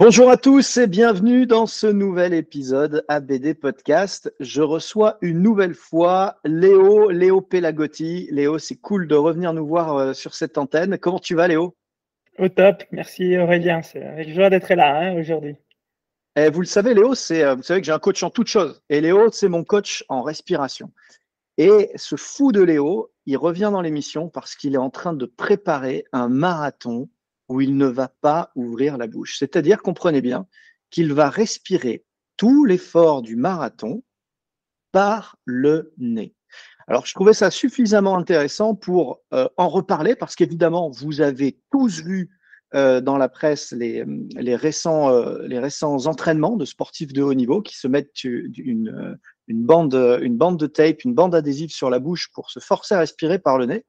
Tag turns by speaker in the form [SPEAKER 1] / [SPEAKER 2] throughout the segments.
[SPEAKER 1] Bonjour à tous et bienvenue dans ce nouvel épisode ABD Podcast. Je reçois une nouvelle fois Léo, Léo Pelagotti. Léo, c'est cool de revenir nous voir euh, sur cette antenne. Comment tu vas, Léo?
[SPEAKER 2] Au top, merci Aurélien. C'est avec joie d'être là hein, aujourd'hui.
[SPEAKER 1] Eh, vous le savez, Léo, c'est, euh, vous savez que j'ai un coach en toutes choses. Et Léo, c'est mon coach en respiration. Et ce fou de Léo, il revient dans l'émission parce qu'il est en train de préparer un marathon où il ne va pas ouvrir la bouche. C'est-à-dire, comprenez bien, qu'il va respirer tout l'effort du marathon par le nez. Alors, je trouvais ça suffisamment intéressant pour euh, en reparler parce qu'évidemment, vous avez tous vu euh, dans la presse les, les, récents, euh, les récents entraînements de sportifs de haut niveau qui se mettent une, bande, une bande de tape, une bande adhésive sur la bouche pour se forcer à respirer par le nez.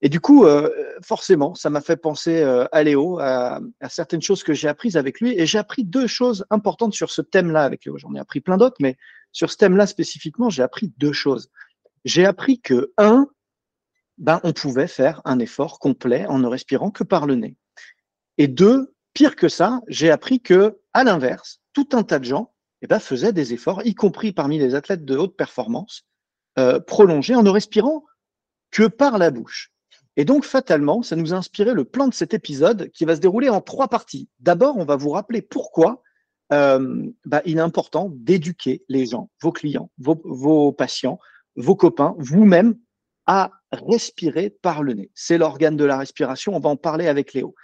[SPEAKER 1] Et du coup, euh, forcément, ça m'a fait penser euh, à Léo, à, certaines choses que j'ai apprises avec lui. Et j'ai appris deux choses importantes sur ce thème-là avec Léo. J'en ai appris plein d'autres, mais sur ce thème-là spécifiquement, j'ai appris deux choses. J'ai appris que, un, ben, on pouvait faire un effort complet en ne respirant que par le nez. Et deux, pire que ça, j'ai appris que, à l'inverse, tout un tas de gens eh ben, faisaient des efforts, y compris parmi les athlètes de haute performance, euh, prolongés en ne respirant que par la bouche. Et donc, fatalement, ça nous a inspiré le plan de cet épisode qui va se dérouler en trois parties. D'abord, on va vous rappeler pourquoi euh, bah, il est important d'éduquer les gens, vos clients, vos, patients, vos copains, vous-même, à respirer par le nez. C'est l'organe de la respiration. On va en parler avec Léo.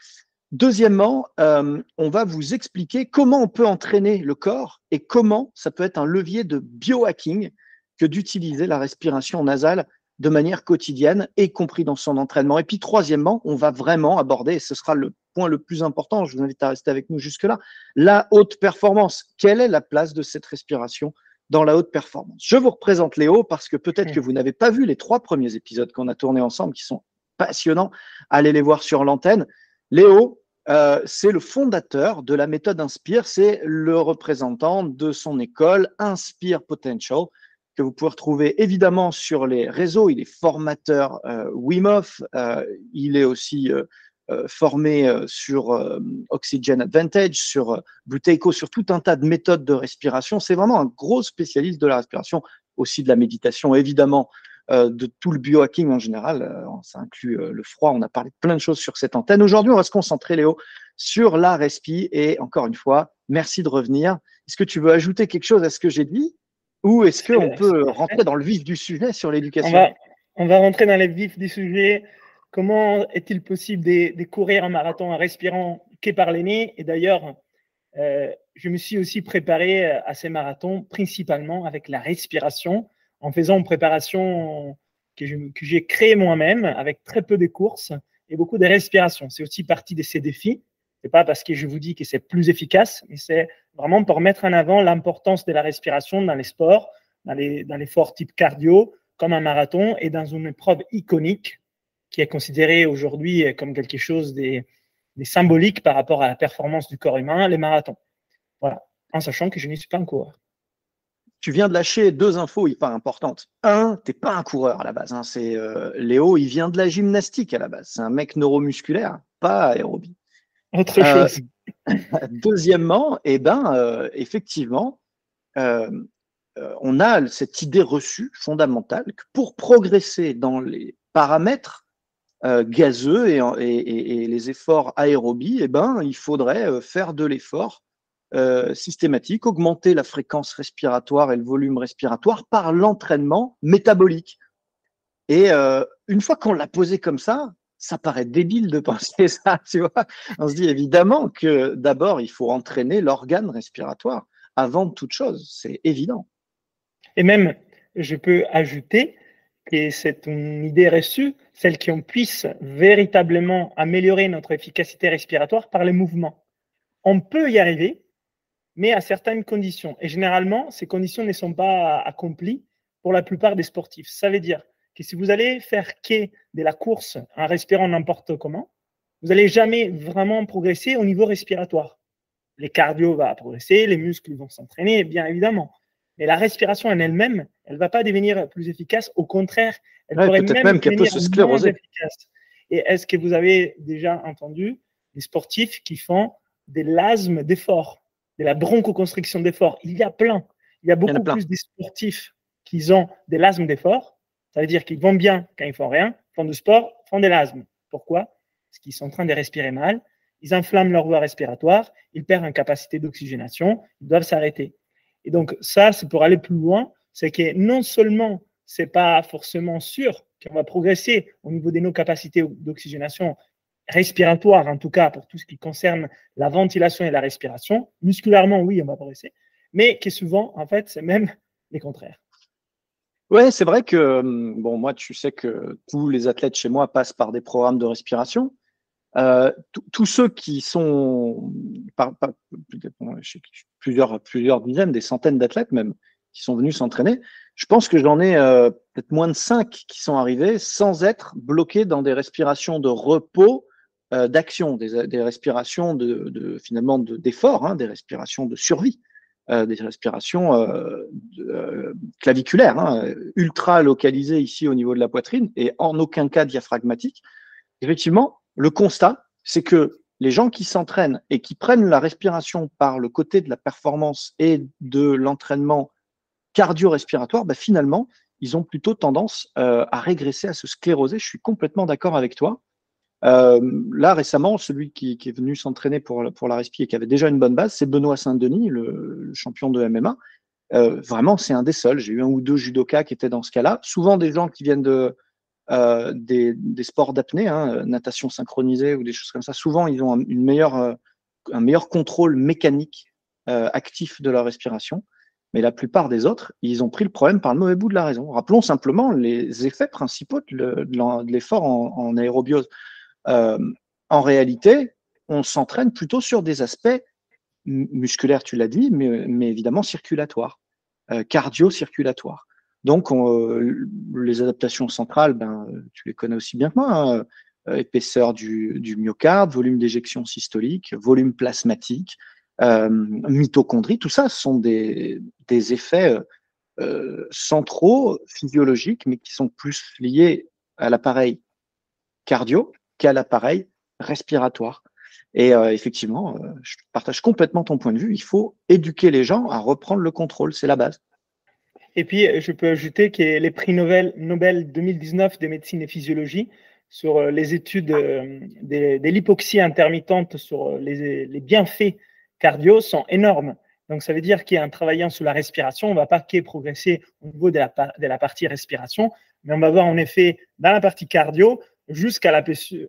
[SPEAKER 1] Deuxièmement, euh, on va vous expliquer comment on peut entraîner le corps et comment ça peut être un levier de biohacking que d'utiliser la respiration nasale de manière quotidienne, y compris dans son entraînement. Et puis troisièmement, on va vraiment aborder, et ce sera le point le plus important, je vous invite à rester avec nous jusque-là, la haute performance. Quelle est la place de cette respiration dans la haute performance? Je vous représente Léo parce que peut-être que vous n'avez pas vu les trois premiers épisodes qu'on a tournés ensemble, qui sont passionnants. Allez les voir sur l'antenne. Léo, euh, c'est le fondateur de la méthode Inspire, c'est le représentant de son école Inspire Potential que vous pouvez retrouver évidemment sur les réseaux. Il est formateur euh, Wim Hof, euh, il est aussi euh, euh formé sur Oxygen Advantage, sur Buteiko, sur tout un tas de méthodes de respiration. C'est vraiment un gros spécialiste de la respiration, aussi de la méditation, évidemment, de tout le biohacking en général. ça inclut le froid. On a parlé de plein de choses sur cette antenne. Aujourd'hui, on va se concentrer, Léo, sur la respi. Et encore une fois, merci de revenir. Est-ce que tu veux ajouter quelque chose à ce que j'ai dit? Ou est-ce qu'on peut rentrer dans le vif du sujet sur l'éducation?
[SPEAKER 2] On va, rentrer dans le vif du sujet. Comment est-il possible de, courir un marathon en respirant que par les nez? Et d'ailleurs, euh, je me suis aussi préparé à ces marathons principalement avec la respiration, en faisant une préparation que j'ai créée moi-même avec très peu de courses et beaucoup de respiration. C'est aussi partie de ces défis. C'est pas parce que je vous dis que c'est plus efficace, mais c'est vraiment pour mettre en avant l'importance de la respiration dans les sports, dans les, dans les forts type cardio, comme un marathon, et dans une épreuve iconique qui est considérée aujourd'hui comme quelque chose des, des symboliques par rapport à la performance du corps humain, les marathons. Voilà, en sachant que je n'y suis pas un coureur.
[SPEAKER 1] tu viens de lâcher deux infos hyper importantes. Un, t'es pas un coureur à la base. Hein. C'est euh, Léo, il vient de la gymnastique à la base. C'est un mec neuromusculaire, pas aérobie.
[SPEAKER 2] Autre euh, chose.
[SPEAKER 1] Deuxièmement, eh ben, effectivement, on a cette idée reçue fondamentale que pour progresser dans les paramètres gazeux et, les efforts aérobies, eh ben, il faudrait faire de l'effort euh, systématique, augmenter la fréquence respiratoire et le volume respiratoire par l'entraînement métabolique. Et euh, une fois qu'on l'a posé comme ça, ça paraît débile de penser ça, tu vois. On se dit évidemment que d'abord, il faut entraîner l'organe respiratoire avant toute chose, c'est évident.
[SPEAKER 2] Et même, je peux ajouter que c'est une idée reçue, celle qu'on puisse véritablement améliorer notre efficacité respiratoire par les mouvements. On peut y arriver, mais à certaines conditions. Et généralement, ces conditions ne sont pas accomplies pour la plupart des sportifs. Ça veut dire que si vous allez faire quai de la course en respirant n'importe comment, vous n'allez jamais vraiment progresser au niveau respiratoire. Les cardio vont progresser, les muscles vont s'entraîner, bien évidemment. Mais la respiration en elle-même, elle ne va pas devenir plus efficace. Au contraire, elle pourrait même, même devenir moins efficace. Et est-ce que vous avez déjà entendu des sportifs qui font des lasmes d'effort de la bronchoconstriction d'effort. Il y a plein. Il y a beaucoup plus de sportifs qui ont des lasmes d'effort. Ça veut dire qu'ils vont bien quand ils font rien, font du sport, font des lasmes. Pourquoi? Parce qu'ils sont en train de respirer mal. Ils inflamment leur voie respiratoire, ils perdent en capacité d'oxygénation, ils doivent s'arrêter. Et donc ça, c'est pour aller plus loin, c'est que non seulement c'est pas forcément sûr qu'on va progresser au niveau de nos capacités d'oxygénation respiratoire, en tout cas pour tout ce qui concerne la ventilation et la respiration. Musculairement, oui, on va progresser, mais qui souvent, en fait, c'est même les contraires.
[SPEAKER 1] Ouais, c'est vrai que, hum, bon, moi, tu sais que tous les athlètes chez moi passent par des programmes de respiration. Euh, tous ceux qui sont, par, plusieurs, plusieurs dizaines, des centaines d'athlètes même, qui sont venus s'entraîner, je pense que j'en ai euh, peut-être moins de cinq qui sont arrivés sans être bloqués dans des respirations de repos euh, d'action, des, respirations de, finalement d'effort, hein, des respirations de survie, euh, des respirations euh, claviculaires, hein, ultra localisées ici au niveau de la poitrine et en aucun cas diaphragmatiques. Effectivement, le constat, c'est que les gens qui s'entraînent et qui prennent la respiration par le côté de la performance et de l'entraînement cardio-respiratoire, bah, finalement, ils ont plutôt tendance à régresser, à se scléroser. Je suis complètement d'accord avec toi. Euh, là, récemment, celui qui, est venu s'entraîner pour, pour la respi et qui avait déjà une bonne base, c'est Benoît Saint-Denis, le, champion de MMA. Euh, vraiment, c'est un des seuls. J'ai eu un ou deux judokas qui étaient dans ce cas-là. Souvent des gens qui viennent de, euh, des, sports d'apnée, hein, natation synchronisée ou des choses comme ça. Souvent, ils ont un, un meilleur contrôle mécanique actif de leur respiration. Mais la plupart des autres, ils ont pris le problème par le mauvais bout de la raison. Rappelons simplement les effets principaux de l'effort en, en aérobiose. Euh, en réalité, on s'entraîne plutôt sur des aspects musculaires, tu l'as dit, mais, évidemment circulatoires, euh, cardio-circulatoires. Donc, euh, les adaptations centrales, ben, tu les connais aussi bien que moi. Hein. épaisseur du, myocarde, volume d'éjection systolique, volume plasmatique, mitochondrie, tout ça sont des effets centraux, physiologiques, mais qui sont plus liés à l'appareil cardio qu'à l'appareil respiratoire. Et euh, effectivement, euh, je partage complètement ton point de vue. Il faut éduquer les gens à reprendre le contrôle, c'est la base.
[SPEAKER 2] Et puis, je peux ajouter que les prix Nobel, Nobel 2019 de médecine et physiologie sur euh, les études de, l'hypoxie intermittente sur les, bienfaits cardio sont énormes. Donc, ça veut dire qu'en travaillant sur la respiration, on ne va pas que progresser au niveau de de la partie respiration, mais on va voir en effet dans la partie cardio jusqu'à la,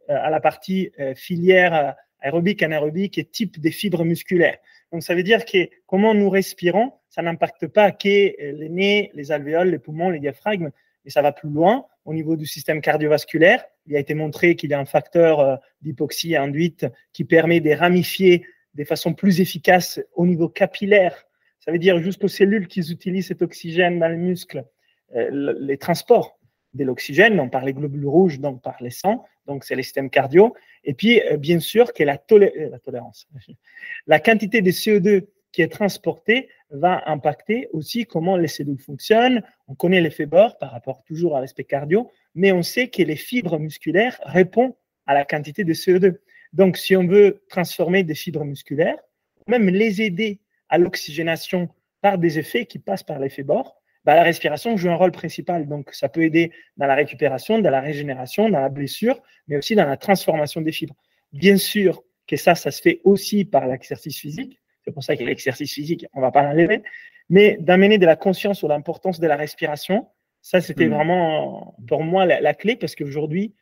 [SPEAKER 2] à la partie euh, filière euh, aérobique, anaérobique et type des fibres musculaires. Donc, ça veut dire que comment nous respirons, ça n'impacte pas que euh, les nez, les alvéoles, les poumons, les diaphragmes, mais ça va plus loin au niveau du système cardiovasculaire. Il a été montré qu'il y a un facteur d'hypoxie induite qui permet de ramifier de façon plus efficace au niveau capillaire. Ça veut dire jusqu'aux cellules qui utilisent cet oxygène dans les muscles, les transports de l'oxygène, donc par les globules rouges, donc par les sangs, donc c'est les systèmes cardio. Et puis, euh, bien sûr, que la, euh, tolérance, la quantité de CO2 qui est transporté va impacter aussi comment les cellules fonctionnent. On connaît l'effet bord par rapport toujours à l'aspect cardio, mais on sait que les fibres musculaires répondent à la quantité de CO2. Donc, si on veut transformer des fibres musculaires, même les aider à l'oxygénation par des effets qui passent par l'effet bord, bah, la respiration joue un rôle principal. Donc, ça peut aider dans la récupération, dans la régénération, dans la blessure, mais aussi dans la transformation des fibres. Bien sûr que ça, ça se fait aussi par l'exercice physique. C'est pour ça que l'exercice physique, on ne va pas l'enlever. Mais d'amener de la conscience sur l'importance de la respiration, ça, c'était mmh. vraiment pour moi la, clé parce qu'aujourd'hui,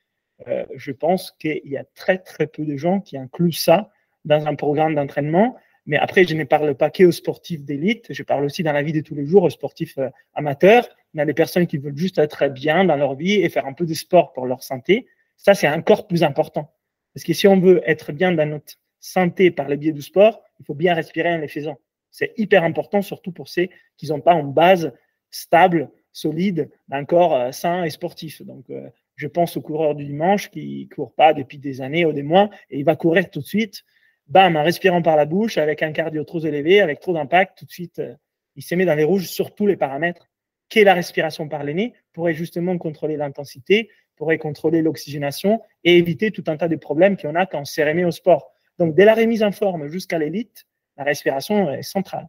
[SPEAKER 2] euh, je pense qu'il y a très, très peu de gens qui incluent ça dans un programme d'entraînement. Mais après, je ne parle pas que aux sportifs d'élite, je parle aussi dans la vie de tous les jours aux sportifs euh, amateurs, dans les personnes qui veulent juste être bien dans leur vie et faire un peu de sport pour leur santé. Ça, c'est encore plus important. Parce que si on veut être bien dans notre santé par le biais du sport, il faut bien respirer en les faisant. C'est hyper important, surtout pour ceux qui n'ont pas une base stable, solide, d'un corps euh, sain et sportif. Donc, euh, je pense au coureur du dimanche qui ne court pas depuis des années ou des mois et il va courir tout de suite bam, en respirant par la bouche, avec un cardio trop élevé, avec trop d'impact, tout de suite, euh, il se met dans les rouges sur tous les paramètres. Qu'est la respiration par le nez pourrait justement contrôler l'intensité, pourrait contrôler l'oxygénation et éviter tout un tas de problèmes qu'on a quand on s'est remis au sport. Donc, dès la remise en forme jusqu'à l'élite, la respiration est centrale.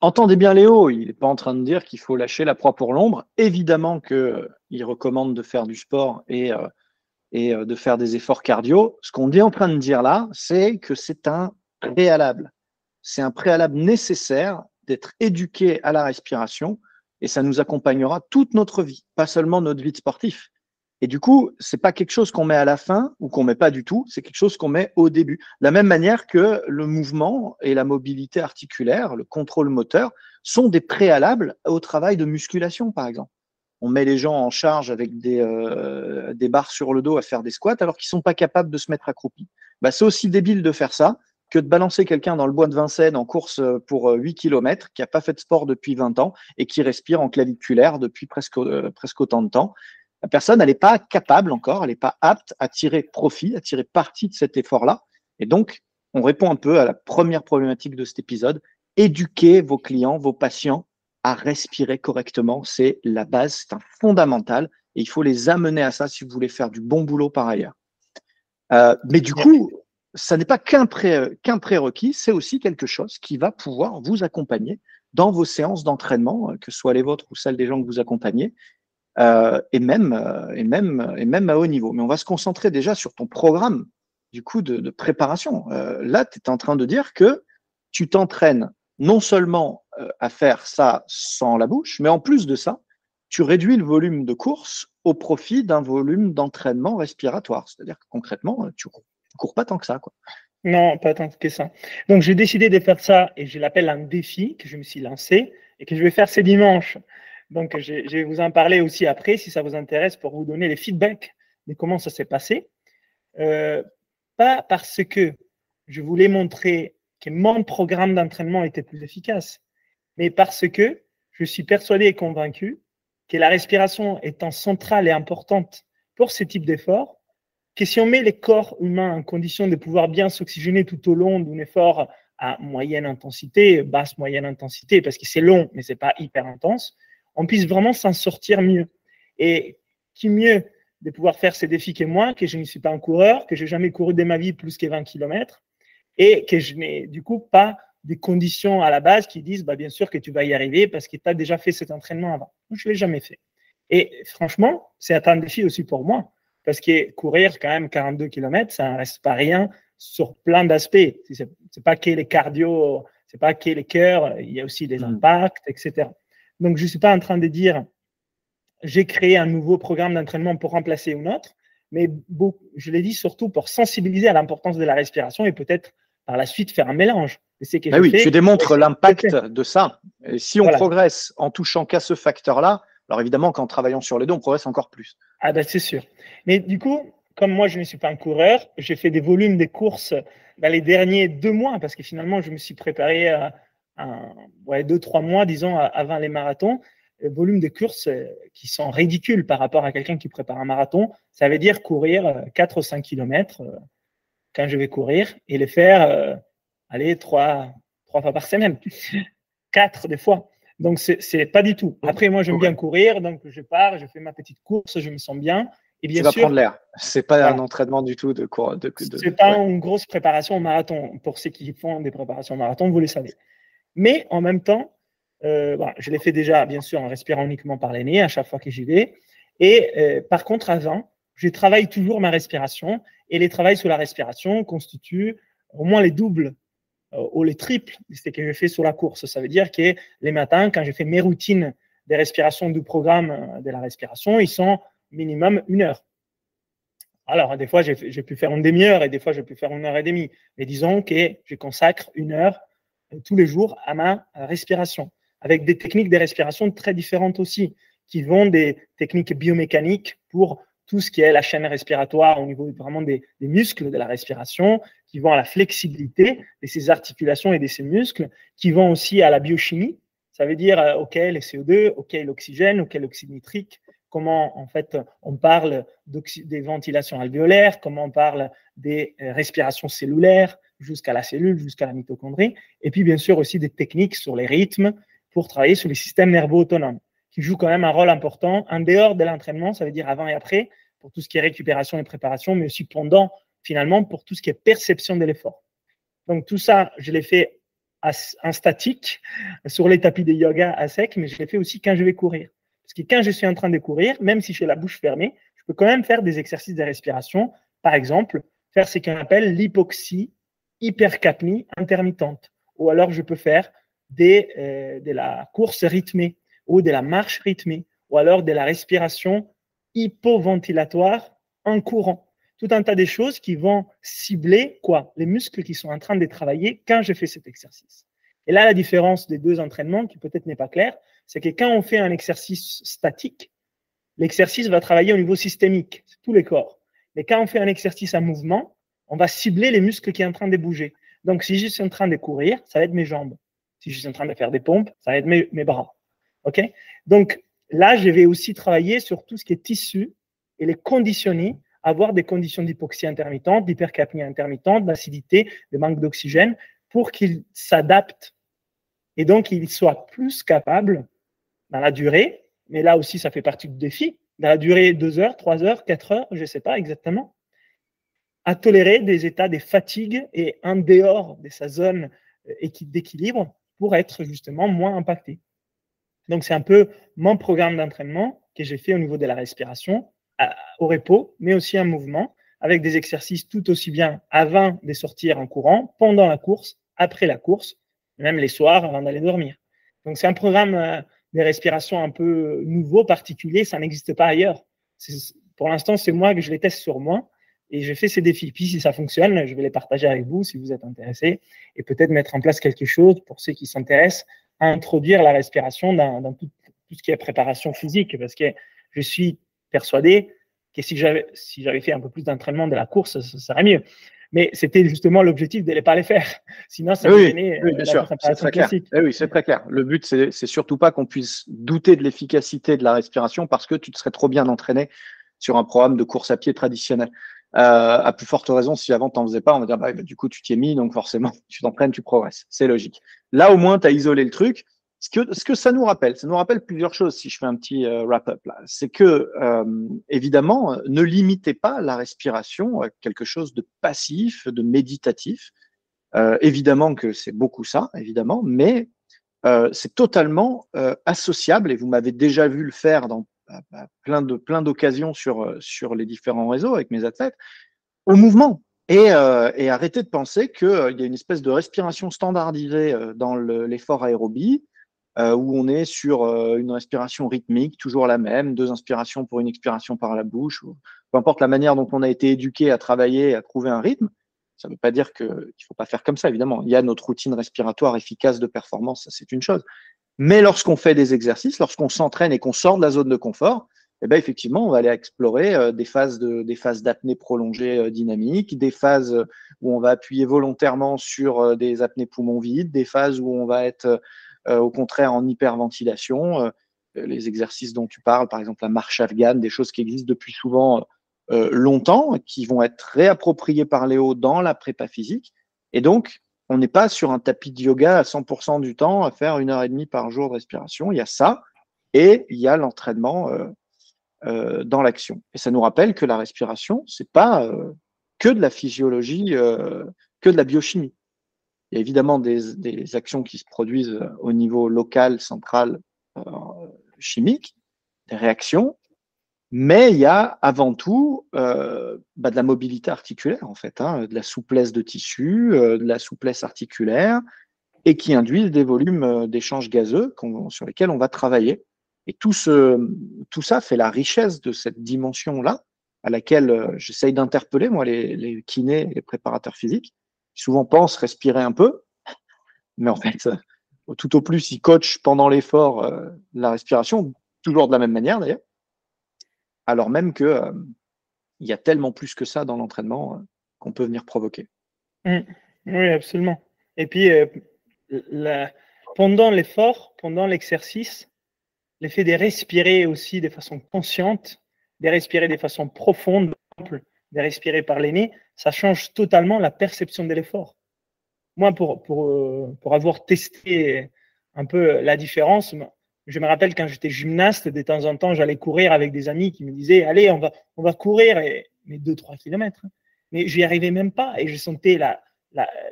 [SPEAKER 1] Entendez bien Léo, il n'est pas en train de dire qu'il faut lâcher la proie pour l'ombre. Évidemment qu'il recommande de faire du sport et euh, et euh, de faire des efforts cardio. Ce qu'on est en train de dire là, c'est que c'est un préalable. C'est un préalable nécessaire d'être éduqué à la respiration et ça nous accompagnera toute notre vie, pas seulement notre vie de sportif. Et du coup, c'est pas quelque chose qu'on met à la fin ou qu'on met pas du tout, c'est quelque chose qu'on met au début. De la même manière que le mouvement et la mobilité articulaire, le contrôle moteur, sont des préalables au travail de musculation, par exemple on met les gens en charge avec des, euh, des barres sur le dos à faire des squats alors qu'ils sont pas capables de se mettre accroupis. Bah, c'est aussi débile de faire ça que de balancer quelqu'un dans le bois de Vincennes en course euh, pour 8 euh, km, qui n'a pas fait de sport depuis 20 ans et qui respire en claviculaire depuis presque, autant de temps. La personne, n'est pas capable encore, elle n'est pas apte à tirer profit, à tirer parti de cet effort-là. Et donc, on répond un peu à la première problématique de cet épisode. Éduquez vos clients, vos patients à respirer correctement. C'est la base, c'est un fondamental et il faut les amener à ça si vous voulez faire du bon boulot par ailleurs. Euh, mais du coup, ça n'est pas qu'un pré, qu'un prérequis, c'est aussi quelque chose qui va pouvoir vous accompagner dans vos séances d'entraînement, euh, que ce soit les vôtres ou celles des gens que vous accompagnez, euh, et, même, et, même, et même à haut niveau. Mais on va se concentrer déjà sur ton programme du coup de, préparation. là, tu es en train de dire que tu t'entraînes non seulement à faire ça sans la bouche, mais en plus de ça, tu réduis le volume de course au profit d'un volume d'entraînement respiratoire. C'est-à-dire que concrètement, tu cours, cours pas tant que ça. Quoi.
[SPEAKER 2] Non, pas tant que ça. Donc j'ai décidé de faire ça et je l'appelle un défi que je me suis lancé et que je vais faire ce dimanche. Donc je, vais vous en parler aussi après si ça vous intéresse pour vous donner les feedbacks de comment ça s'est passé. Euh, pas parce que je voulais montrer que mon programme d'entraînement était plus efficace, mais parce que je suis persuadé et convaincu que la respiration étant centrale et importante pour ce type d'effort, que si on met les corps humains en condition de pouvoir bien s'oxygéner tout au long d'un effort à moyenne intensité, basse moyenne intensité, parce que c'est long, mais c'est pas hyper intense, on puisse vraiment s'en sortir mieux. Et qui mieux de pouvoir faire ces défis que moi, que je ne suis pas un coureur, que j'ai jamais couru de ma vie plus que 20 km, et que je n'ai du coup pas des conditions à la base qui disent bah, bien sûr que tu vas y arriver parce que tu as déjà fait cet entraînement avant. je ne l'ai jamais fait. Et franchement, c'est un défi aussi pour moi parce que courir quand même 42 km, ça ne reste pas rien sur plein d'aspects. Ce n'est pas que les cardio, c'est pas que les cœurs, il y a aussi des mm. impacts, etc. Donc, je ne suis pas en train de dire j'ai créé un nouveau programme d'entraînement pour remplacer un autre, mais je l'ai dit surtout pour sensibiliser à l'importance de la respiration et peut-être par la suite faire un mélange.
[SPEAKER 1] Ah oui, tu démontres l'impact de ça. Et si on progresse en touchant qu'à ce facteur-là, alors évidemment qu'en travaillant sur les deux, on progresse encore plus.
[SPEAKER 2] Ah ben c'est sûr. Mais du coup, comme moi je ne suis pas un coureur, j'ai fait des volumes des courses dans les derniers deux mois parce que finalement je me suis préparé à, un, ouais, deux trois mois disons avant les marathons. Le volume de courses euh, qui sont ridicules par rapport à quelqu'un qui prépare un marathon, ça veut dire courir 4 ou 5 km quand je vais courir et les faire, euh, allez, 3, trois fois par semaine, quatre des fois. Donc, c'est pas du tout. Après, moi, j'aime bien courir, donc je pars, je fais ma petite course, je me sens bien.
[SPEAKER 1] Et bien tu vas sûr, prendre l'air. C'est pas un entraînement du tout de cours. De,
[SPEAKER 2] de, c'est pas une grosse préparation au marathon. Pour ceux qui font des préparations au marathon, vous le savez. Mais en même temps, euh, je l'ai fait déjà, bien sûr, en respirant uniquement par les nez à chaque fois que j'y vais. Et euh, par contre, avant, je travaille toujours ma respiration. Et les travails sur la respiration constituent au moins les doubles euh, ou les triples de ce que je fais sur la course. Ça veut dire que les matins, quand je fais mes routines des respirations du programme euh, de la respiration, ils sont minimum une heure. Alors, des fois, j'ai pu faire une demi-heure et des fois, j'ai pu faire une heure et demie. Mais disons que je consacre une heure euh, tous les jours à ma respiration, avec des techniques de respiration très différentes aussi, qui vont des techniques biomécaniques pour tout ce qui est la chaîne respiratoire au niveau vraiment des, muscles de la respiration, qui vont à la flexibilité de ces articulations et de ces muscles, qui vont aussi à la biochimie. Ça veut dire, euh, OK, les CO2, OK, l'oxygène, OK, l'oxyde nitrique, comment en fait on parle des ventilations alvéolaires, comment on parle des euh, respirations cellulaires jusqu'à la cellule, jusqu'à la mitochondrie, et puis bien sûr aussi des techniques sur les rythmes pour travailler sur les systèmes nerveux autonomes qui joue quand même un rôle important en dehors de l'entraînement, ça veut dire avant et après, pour tout ce qui est récupération et préparation, mais aussi pendant, finalement, pour tout ce qui est perception de l'effort. Donc tout ça, je l'ai fait en statique, sur les tapis de yoga à sec, mais je l'ai fait aussi quand je vais courir. Parce que quand je suis en train de courir, même si j'ai la bouche fermée, je peux quand même faire des exercices de respiration. Par exemple, faire ce qu'on appelle l'hypoxie hypercapnie intermittente. Ou alors, je peux faire euh, de la course rythmée ou de la marche rythmée, ou alors de la respiration hypoventilatoire en courant. Tout un tas de choses qui vont cibler quoi Les muscles qui sont en train de travailler quand je fais cet exercice. Et là, la différence des deux entraînements, qui peut-être n'est pas claire, c'est que quand on fait un exercice statique, l'exercice va travailler au niveau systémique, tous les corps. Mais quand on fait un exercice en mouvement, on va cibler les muscles qui sont en train de bouger. Donc, si je suis en train de courir, ça va être mes jambes. Si je suis en train de faire des pompes, ça va être mes, mes bras. OK? Donc là, je vais aussi travailler sur tout ce qui est tissu et les conditionner avoir des conditions d'hypoxie intermittente, d'hypercapnie intermittente, d'acidité, de manque d'oxygène pour qu'ils s'adaptent et donc qu'ils soient plus capables dans la durée, mais là aussi ça fait partie du défi, dans la durée 2 heures, 3 heures, 4 heures, je ne sais pas exactement, à tolérer des états de fatigue et en dehors de sa zone euh, d'équilibre pour être justement moins impacté. Donc, c'est un peu mon programme d'entraînement que j'ai fait au niveau de la respiration, au repos, mais aussi en mouvement, avec des exercices tout aussi bien avant de sortir en courant, pendant la course, après la course, même les soirs avant d'aller dormir. Donc, c'est un programme euh, de respiration un peu nouveau, particulier, ça n'existe pas ailleurs. Pour l'instant, c'est moi que je les teste sur moi et je fais ces défis. Puis, si ça fonctionne, je vais les partager avec vous si vous êtes intéressés et peut-être mettre en place quelque chose pour ceux qui s'intéressent à introduire la respiration dans, tout, ce qui est préparation physique, parce que je suis persuadé que si j'avais si j'avais fait un peu plus d'entraînement de la course, ça, serait mieux. Mais c'était justement l'objectif de ne pas les faire. Sinon, ça
[SPEAKER 1] oui, oui, euh, bien sûr. C'est très clair. Eh oui, c'est très clair. Le but, c'est surtout pas qu'on puisse douter de l'efficacité de la respiration parce que tu te serais trop bien entraîné sur un programme de course à pied traditionnel. Euh, à plus forte raison, si avant tu n'en faisais pas, on va dire bah, bah, du coup tu t'y es mis, donc forcément tu t'entraînes, tu progresses. C'est logique. Là au moins tu as isolé le truc. Ce que, ce que ça nous rappelle, ça nous rappelle plusieurs choses si je fais un petit euh, wrap-up là. C'est que euh, évidemment, ne limitez pas la respiration à quelque chose de passif, de méditatif. évidemment que c'est beaucoup ça, évidemment, mais c'est totalement associable et vous m'avez déjà vu le faire dans plein de plein d'occasions sur euh, sur les différents réseaux avec mes athlètes au mouvement et, euh, et arrêter de penser qu'il euh, y a une espèce de respiration standardisée dans l'effort aérobie où on est sur une respiration rythmique, toujours la même, deux inspirations pour une expiration par la bouche, ou, peu importe la manière dont on a été éduqué à travailler, à trouver un rythme. Ça ne veut pas dire qu'il ne faut pas faire comme ça, évidemment. Il y a notre routine respiratoire efficace de performance, ça c'est une chose. Mais lorsqu'on fait des exercices, lorsqu'on s'entraîne et qu'on sort de la zone de confort, eh ben effectivement, on va aller explorer euh, des phases de, des phases d'apnée prolongée euh, dynamique, des phases où on va appuyer volontairement sur euh, des apnées poumons vides, des phases où on va être au contraire en hyperventilation. les exercices dont tu parles, par exemple la marche afghane, des choses qui existent depuis souvent longtemps, qui vont être réappropriées par Léo dans la prépa physique. Et donc, on n'est pas sur un tapis de yoga à 100% du temps à faire une heure et demie par jour de respiration. Il y a ça et il y a l'entraînement euh, euh, dans l'action. Et ça nous rappelle que la respiration, c'est pas euh, que de la physiologie, que de la biochimie. Il y a évidemment des, actions qui se produisent au niveau local, central, chimique, des réactions, mais il y a avant tout euh, bah, de la mobilité articulaire, en fait, hein, de la souplesse de tissu, euh, de la souplesse articulaire, et qui induisent des volumes euh, d'échanges gazeux sur lesquels on va travailler. Et tout, ça fait la richesse de cette dimension-là, à laquelle euh, j'essaye d'interpeller, moi, les, kinés, les préparateurs physiques, qui souvent pensent respirer un peu, mais en fait, tout au plus, ils coachent pendant l'effort la respiration, toujours de la même manière d'ailleurs alors même que euh, y a tellement plus que ça dans l'entraînement euh, qu'on peut venir provoquer.
[SPEAKER 2] Mmh. Oui, absolument. Et puis, euh, pendant l'effort, pendant l'exercice, l'effet de respirer aussi de façon consciente, de respirer de façon profonde, de respirer par nez, ça change totalement la perception de l'effort. Moi, pour, pour, pour avoir testé un peu la différence, je me rappelle quand j'étais gymnaste, de temps en temps, j'allais courir avec des amis qui me disaient Allez, on va, on va courir, et, mais 2-3 kilomètres. Hein. Mais je n'y arrivais même pas et je sentais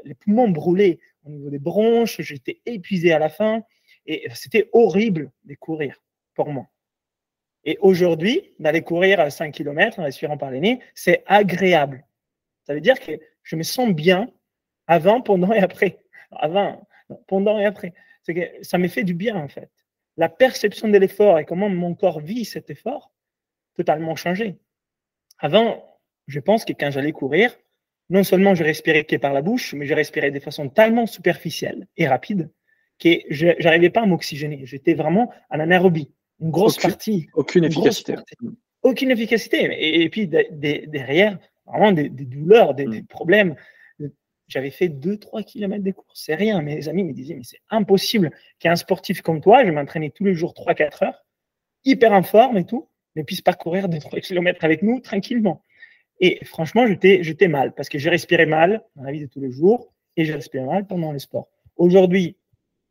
[SPEAKER 2] les poumons brûler au niveau des bronches, j'étais épuisé à la fin et c'était horrible de courir pour moi. Et aujourd'hui, d'aller courir à 5 km en respirant par les nez, c'est agréable. Ça veut dire que je me sens bien avant, pendant et après. Avant, pendant et après. Que ça me fait du bien en fait la perception de l'effort et comment mon corps vit cet effort, totalement changé. Avant, je pense que quand j'allais courir, non seulement je respirais que par la bouche, mais je respirais de façon tellement superficielle et rapide que je n'arrivais pas à m'oxygéner. J'étais vraiment en anaérobie, une grosse partie.
[SPEAKER 1] Aucune efficacité.
[SPEAKER 2] Aucune efficacité. Et, puis derrière, vraiment des, douleurs, des, des mm. problèmes j'avais fait 2-3 km de course. C'est rien. Mes amis me disaient, mais c'est impossible qu'un sportif comme toi, je m'entraînais tous les jours 3-4 heures, hyper en forme et tout, ne puisse pas courir 2-3 km avec nous tranquillement. Et franchement, j'étais mal parce que j'ai respiré mal dans la vie de tous les jours et j'ai respiré mal pendant le sport. Aujourd'hui,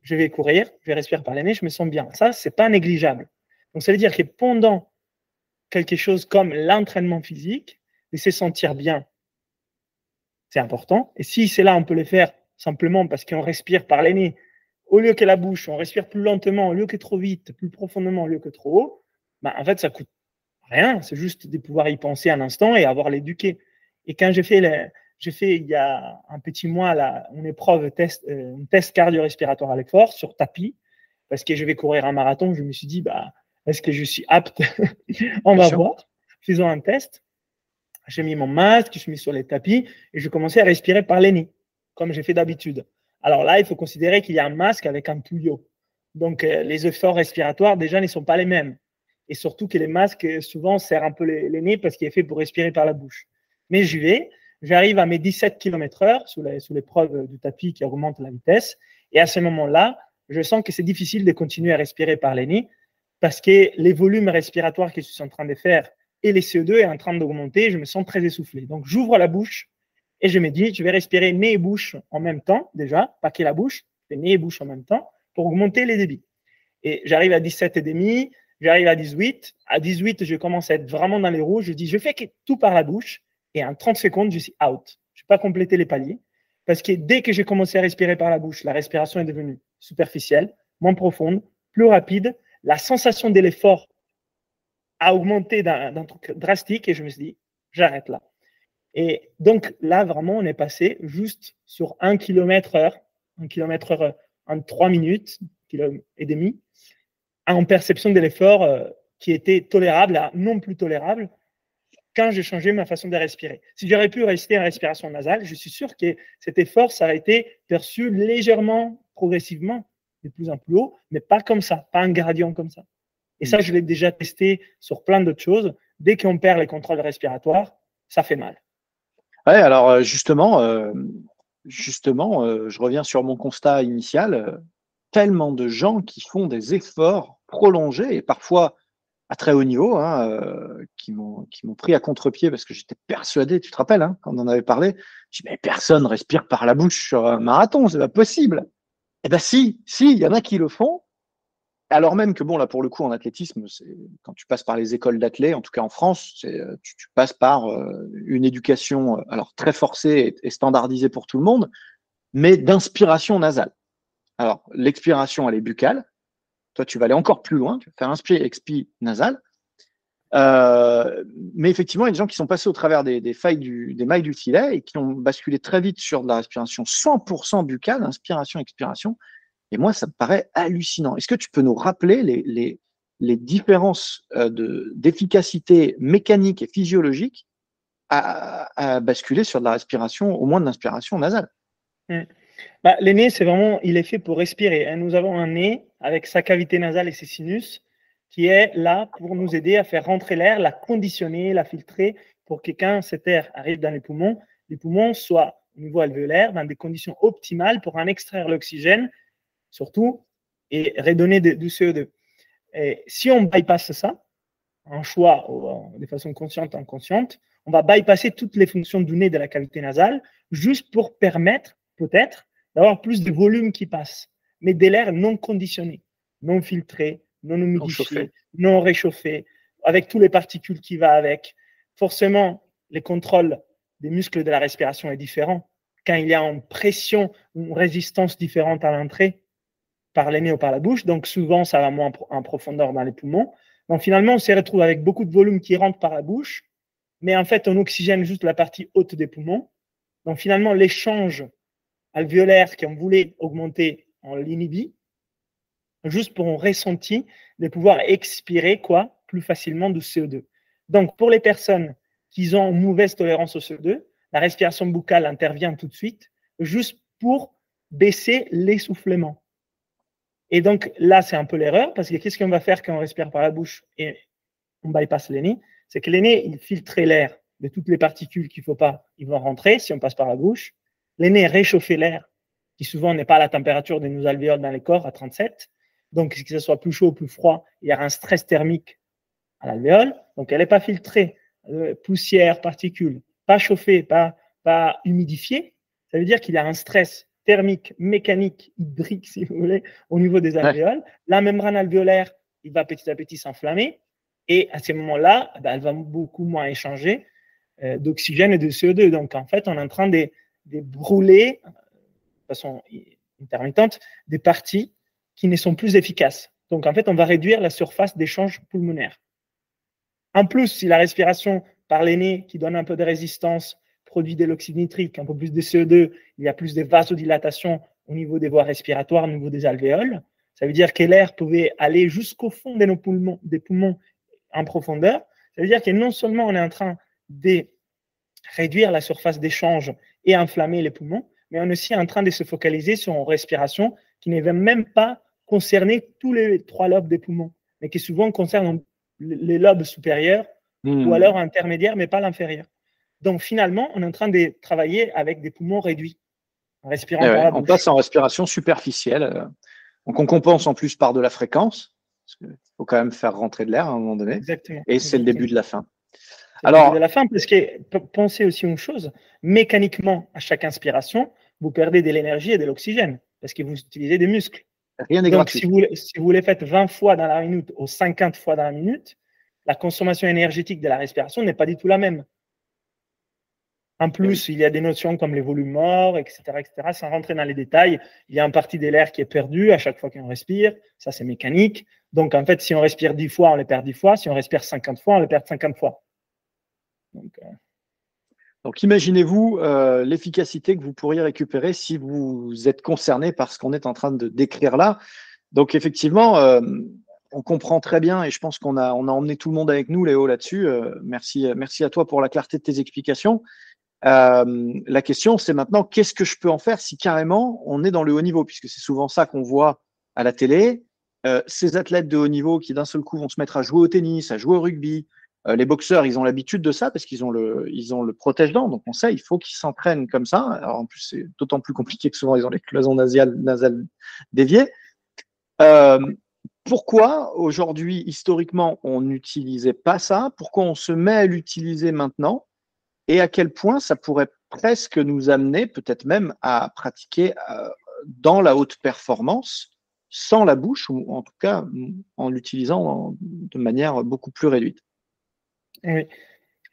[SPEAKER 2] je vais courir, je vais respirer par les je me sens bien. Ça, c'est pas négligeable. Donc, ça veut dire que pendant quelque chose comme l'entraînement physique, de se sentir bien c'est important. Et si c'est là, on peut le faire simplement parce qu'on respire par les au lieu que la bouche, on respire plus lentement, au lieu que trop vite, plus profondément, au lieu que trop haut, bah, en fait, ça coûte rien. C'est juste de pouvoir y penser un instant et avoir l'éduquer. Et quand j'ai fait, j'ai fait il y a un petit mois là, une épreuve, test, euh, un test cardio-respiratoire à l'effort sur tapis, parce que je vais courir un marathon, je me suis dit, bah, est-ce que je suis apte On va voir. Faisons un test. J'ai mis mon masque, je suis mis sur les tapis et je commençais à respirer par les nez, comme j'ai fait d'habitude. Alors là, il faut considérer qu'il y a un masque avec un tuyau. Donc, euh, les efforts respiratoires, déjà, ne sont pas les mêmes. Et surtout que les masques, euh, souvent, serrent un peu les, nez parce qu'il est fait pour respirer par la bouche. Mais j'y vais. J'arrive à mes 17 km heure sous l'épreuve du tapis qui augmente la vitesse. Et à ce moment-là, je sens que c'est difficile de continuer à respirer par les nez parce que les volumes respiratoires que je suis en train de faire et les CO2 est en train d'augmenter, je me sens très essoufflé. Donc j'ouvre la bouche et je me dis, je vais respirer nez et bouche en même temps déjà, pas que la bouche, c'est nez et bouche en même temps pour augmenter les débits. Et j'arrive à 17 et demi, j'arrive à 18. À 18, je commence à être vraiment dans les rouges. Je dis, je fais tout par la bouche et en 30 secondes, je suis out. Je n'ai pas complété les paliers parce que dès que j'ai commencé à respirer par la bouche, la respiration est devenue superficielle, moins profonde, plus rapide. La sensation de l'effort a augmenté d'un truc drastique et je me suis dit, j'arrête là. Et donc là, vraiment, on est passé juste sur un kilomètre heure, un kilomètre heure en trois minutes et demi, en perception de l'effort euh, qui était tolérable à non plus tolérable quand j'ai changé ma façon de respirer. Si j'aurais pu rester en respiration nasale, je suis sûr que cet effort, ça aurait été perçu légèrement, progressivement, de plus en plus haut, mais pas comme ça, pas un gradient comme ça. Et ça, je l'ai déjà testé sur plein d'autres choses. Dès qu'on perd les contrôles respiratoires, ça fait mal.
[SPEAKER 1] Ouais, alors euh, justement, euh, justement, euh, je reviens sur mon constat initial. tellement de gens qui font des efforts prolongés et parfois à très haut niveau, hein, euh, qui m'ont pris à contre-pied parce que j'étais persuadé, tu te rappelles, hein, quand on en avait parlé, je mais personne respire par la bouche sur un marathon, c'est pas possible. Eh ben si, si, il y en a qui le font. Alors même que bon là pour le coup en athlétisme, quand tu passes par les écoles d'athlètes, en tout cas en France, euh, tu, passes par euh, une éducation alors très forcée et, et standardisée pour tout le monde, mais d'inspiration nasale. Alors l'expiration elle est buccale, toi, tu vas aller encore plus loin, tu vas faire inspire, expire nasal. Euh, mais effectivement, il y a des gens qui sont passés au travers des, failles des mailles du filet et qui ont basculé très vite sur de la respiration 100% buccale, inspiration, expiration. Et moi, ça me paraît hallucinant. Est-ce que tu peux nous rappeler les, différences euh, d'efficacité mécanique et physiologique à, basculer sur de la respiration, au moins de l'inspiration nasale?
[SPEAKER 2] Mmh. Bah, Le nez, c'est vraiment, il est fait pour respirer. Hein. Nous avons un nez avec sa cavité nasale et ses sinus qui est là pour nous aider à faire rentrer l'air, la conditionner, la filtrer pour que quand cet air arrive dans les poumons, les poumons soient au niveau alvéolaire dans des conditions optimales pour en extraire l'oxygène, surtout, et redonner du CO2. Et si on bypasse ça, en choix de façon consciente ou inconsciente, on va bypasser toutes les fonctions du nez de la cavité nasale juste pour permettre, peut-être, d'avoir plus de volume qui passe, mais de l'air non conditionné, non filtré, non humidifié, non réchauffé, avec tous les particules qui va avec. Forcément, les contrôles des muscles de la respiration est différent. Quand il y a une pression, une résistance différente à l'entrée par les nez ou par la bouche, donc souvent ça va moins en profondeur dans les poumons. Donc finalement, on se retrouve avec beaucoup de volume qui rentre par la bouche, mais en fait, on oxygène juste la partie haute des poumons. Donc finalement, l'échange alvéolaire qu'on voulait augmenter, on l'inhibit, juste pour un ressenti de pouvoir expirer quoi plus facilement du CO2. Donc, pour les personnes qui ont une mauvaise tolérance au CO2, la respiration buccale intervient tout de suite, juste pour baisser l'essoufflement. Et donc, là, c'est un peu l'erreur, parce que qu'est-ce qu'on va faire quand on respire par la bouche et on bypass les C'est que les nez, ils filtrent l'air de toutes les particules qu'il ne faut pas, ils vont rentrer si on passe par la bouche. Les nez réchauffent l'air, qui souvent n'est pas à la température de nos alvéoles dans les corps, à 37. Donc, que ce soit plus chaud ou plus froid, il y a un stress thermique à l'alvéole. Donc, elle n'est pas filtrée, euh, poussière, particules, pas chauffée, pas, pas humidifiée. Ça veut dire qu'il y a un stress thermique, mécanique, hydrique, si vous voulez, au niveau des alvéoles. La membrane alvéolaire, il va petit à petit s'enflammer. Et à ce moment-là, ben, elle va beaucoup moins échanger euh, d'oxygène et de CO2. Donc, en fait, on est en train de, de brûler, de façon intermittente, des parties qui ne sont plus efficaces. Donc, en fait, on va réduire la surface d'échange pulmonaire. En plus, si la respiration par les nez, qui donne un peu de résistance, produit de l'oxyde nitrique, un peu plus de CO2, il y a plus de vasodilatation au niveau des voies respiratoires, au niveau des alvéoles. Ça veut dire que l'air pouvait aller jusqu'au fond de nos poumons, des poumons en profondeur. Ça veut dire que non seulement on est en train de réduire la surface d'échange et inflammer les poumons, mais on est aussi en train de se focaliser sur une respiration qui ne va même pas concerner tous les trois lobes des poumons, mais qui souvent concerne les lobes supérieurs ou hmm. alors intermédiaires, mais pas l'inférieur. Donc finalement, on est en train de travailler avec des poumons réduits,
[SPEAKER 1] en respirant eh On passe en respiration superficielle, euh, donc on compense en plus par de la fréquence, parce qu'il faut quand même faire rentrer de l'air à un moment donné.
[SPEAKER 2] Exactement.
[SPEAKER 1] Et c'est le début de la fin.
[SPEAKER 2] Alors, de la fin, parce que pensez aussi une chose, mécaniquement, à chaque inspiration, vous perdez de l'énergie et de l'oxygène parce que vous utilisez des muscles.
[SPEAKER 1] Rien n'est gratuit.
[SPEAKER 2] Si vous, si vous les faites 20 fois dans la minute ou 50 fois dans la minute, la consommation énergétique de la respiration n'est pas du tout la même. En plus, il y a des notions comme les volumes morts, etc., etc. Sans rentrer dans les détails, il y a une partie de l'air qui est perdue à chaque fois qu'on respire. Ça, c'est mécanique. Donc, en fait, si on respire 10 fois, on les perd 10 fois. Si on respire 50 fois, on les perd 50 fois.
[SPEAKER 1] Donc, euh, donc imaginez-vous euh, l'efficacité que vous pourriez récupérer si vous êtes concerné par ce qu'on est en train de décrire là. Donc effectivement, euh, on comprend très bien et je pense qu'on a, on a emmené tout le monde avec nous, Léo, là-dessus. Merci, merci à toi pour la clarté de tes explications. la question, c'est maintenant, qu'est-ce que je peux en faire si carrément on est dans le haut niveau, puisque c'est souvent ça qu'on voit à la télé. ces athlètes de haut niveau qui d'un seul coup vont se mettre à jouer au tennis, à jouer au rugby, les boxeurs, ils ont l'habitude de ça parce qu'ils ont le, ils protège-dents. Donc, on sait, il faut qu'ils s'entraînent comme ça. Alors, en plus, c'est d'autant plus compliqué que souvent, ils ont les cloisons nasales, nasales déviées. Euh, pourquoi aujourd'hui, historiquement, on n'utilisait pas ça? Pourquoi on se met à l'utiliser maintenant? Et à quel point ça pourrait presque nous amener, peut-être même, à pratiquer euh, dans la haute performance sans la bouche, ou en tout cas en l'utilisant de manière beaucoup plus réduite?
[SPEAKER 2] Oui.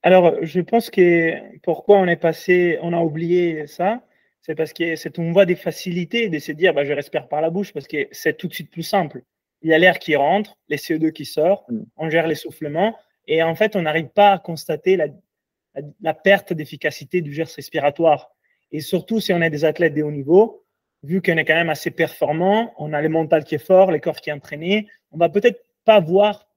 [SPEAKER 2] Alors, je pense que pourquoi on est passé, on a oublié ça, c'est parce que c'est une voie des facilités de se dire, bah, je respire par la bouche parce que c'est tout de suite plus simple. Il y a l'air qui rentre, les CO2 qui sort, mm. on gère l'essoufflement et en fait, on n'arrive pas à constater la, la perte d'efficacité du geste respiratoire. Et surtout, si on est des athlètes de haut niveau, vu qu'on est quand même assez performant, on a le mental qui est fort, les corps qui est entraîné, on va peut-être pas voir